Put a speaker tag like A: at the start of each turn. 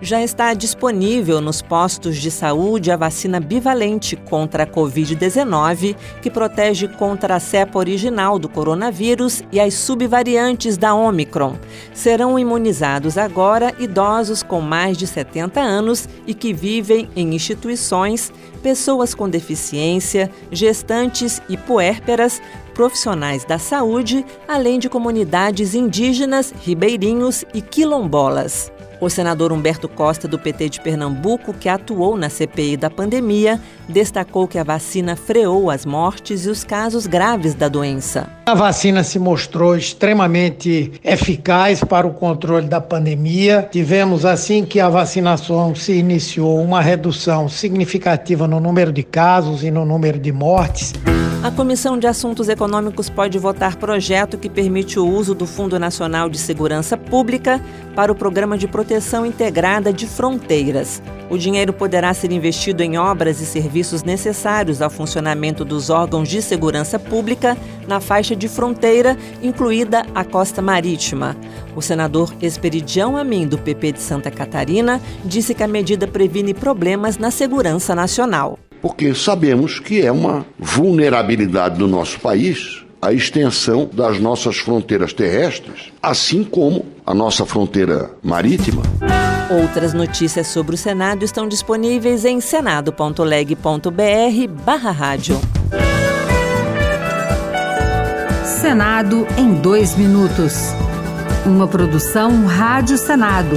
A: já está disponível nos postos de saúde a vacina bivalente contra a Covid-19, que protege contra a cepa original do coronavírus e as subvariantes da Omicron. Serão imunizados agora idosos com mais de 70 anos e que vivem em instituições, pessoas com deficiência, gestantes e puérperas, profissionais da saúde, além de comunidades indígenas, ribeirinhos e quilombolas. O senador Humberto Costa, do PT de Pernambuco, que atuou na CPI da pandemia, destacou que a vacina freou as mortes e os casos graves da doença.
B: A vacina se mostrou extremamente eficaz para o controle da pandemia. Tivemos, assim que a vacinação se iniciou, uma redução significativa no número de casos e no número de mortes.
A: A Comissão de Assuntos Econômicos pode votar projeto que permite o uso do Fundo Nacional de Segurança Pública para o Programa de Proteção Integrada de Fronteiras. O dinheiro poderá ser investido em obras e serviços necessários ao funcionamento dos órgãos de segurança pública na faixa de fronteira, incluída a costa marítima. O senador Esperidião Amin, do PP de Santa Catarina, disse que a medida previne problemas na segurança nacional
C: porque sabemos que é uma vulnerabilidade do nosso país a extensão das nossas fronteiras terrestres, assim como a nossa fronteira marítima.
A: Outras notícias sobre o Senado estão disponíveis em senado.leg.br/barra rádio.
D: Senado em dois minutos. Uma produção Rádio Senado.